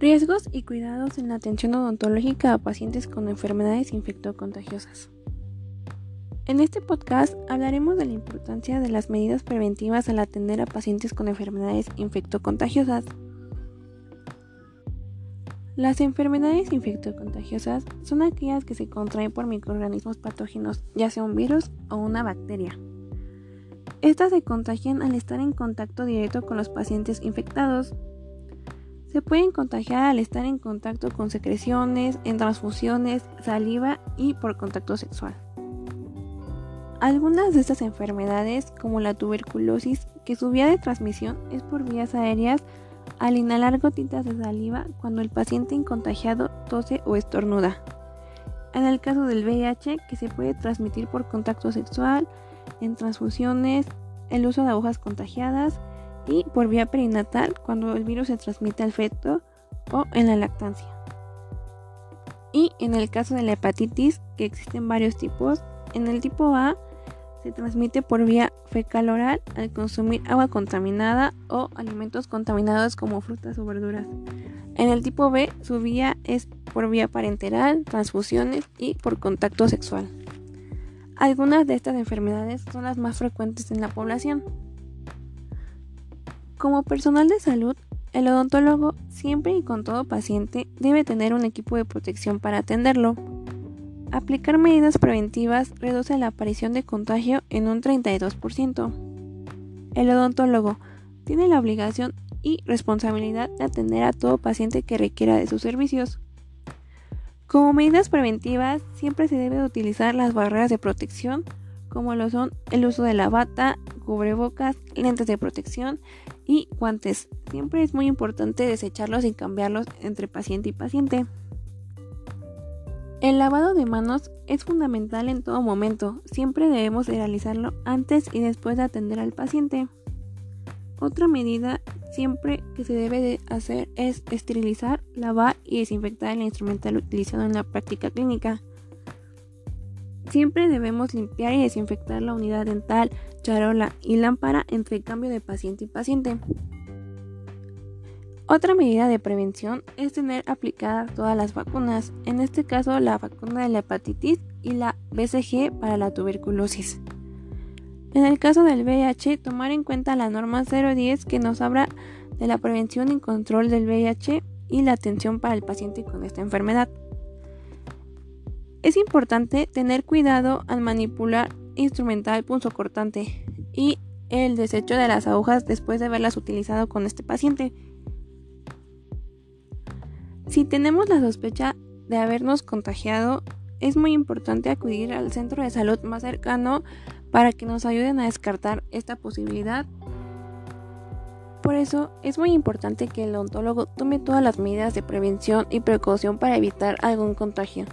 Riesgos y cuidados en la atención odontológica a pacientes con enfermedades infectocontagiosas. En este podcast hablaremos de la importancia de las medidas preventivas al atender a pacientes con enfermedades infectocontagiosas. Las enfermedades infectocontagiosas son aquellas que se contraen por microorganismos patógenos, ya sea un virus o una bacteria. Estas se contagian al estar en contacto directo con los pacientes infectados, se pueden contagiar al estar en contacto con secreciones, en transfusiones, saliva y por contacto sexual. Algunas de estas enfermedades, como la tuberculosis, que su vía de transmisión es por vías aéreas al inhalar gotitas de saliva cuando el paciente contagiado tose o estornuda. En el caso del VIH, que se puede transmitir por contacto sexual, en transfusiones, el uso de agujas contagiadas, y por vía perinatal cuando el virus se transmite al feto o en la lactancia. Y en el caso de la hepatitis, que existen varios tipos, en el tipo A se transmite por vía fecal oral al consumir agua contaminada o alimentos contaminados como frutas o verduras. En el tipo B, su vía es por vía parenteral, transfusiones y por contacto sexual. Algunas de estas enfermedades son las más frecuentes en la población. Como personal de salud, el odontólogo siempre y con todo paciente debe tener un equipo de protección para atenderlo. Aplicar medidas preventivas reduce la aparición de contagio en un 32%. El odontólogo tiene la obligación y responsabilidad de atender a todo paciente que requiera de sus servicios. Como medidas preventivas, siempre se debe utilizar las barreras de protección, como lo son el uso de la bata, cubrebocas, lentes de protección y guantes. Siempre es muy importante desecharlos y cambiarlos entre paciente y paciente. El lavado de manos es fundamental en todo momento. Siempre debemos realizarlo antes y después de atender al paciente. Otra medida siempre que se debe de hacer es esterilizar, lavar y desinfectar el instrumental utilizado en la práctica clínica. Siempre debemos limpiar y desinfectar la unidad dental, charola y lámpara entre cambio de paciente y paciente. Otra medida de prevención es tener aplicadas todas las vacunas, en este caso la vacuna de la hepatitis y la BCG para la tuberculosis. En el caso del VIH, tomar en cuenta la norma 010 que nos habla de la prevención y control del VIH y la atención para el paciente con esta enfermedad. Es importante tener cuidado al manipular instrumental punzocortante y el desecho de las agujas después de haberlas utilizado con este paciente. Si tenemos la sospecha de habernos contagiado, es muy importante acudir al centro de salud más cercano para que nos ayuden a descartar esta posibilidad. Por eso es muy importante que el odontólogo tome todas las medidas de prevención y precaución para evitar algún contagio.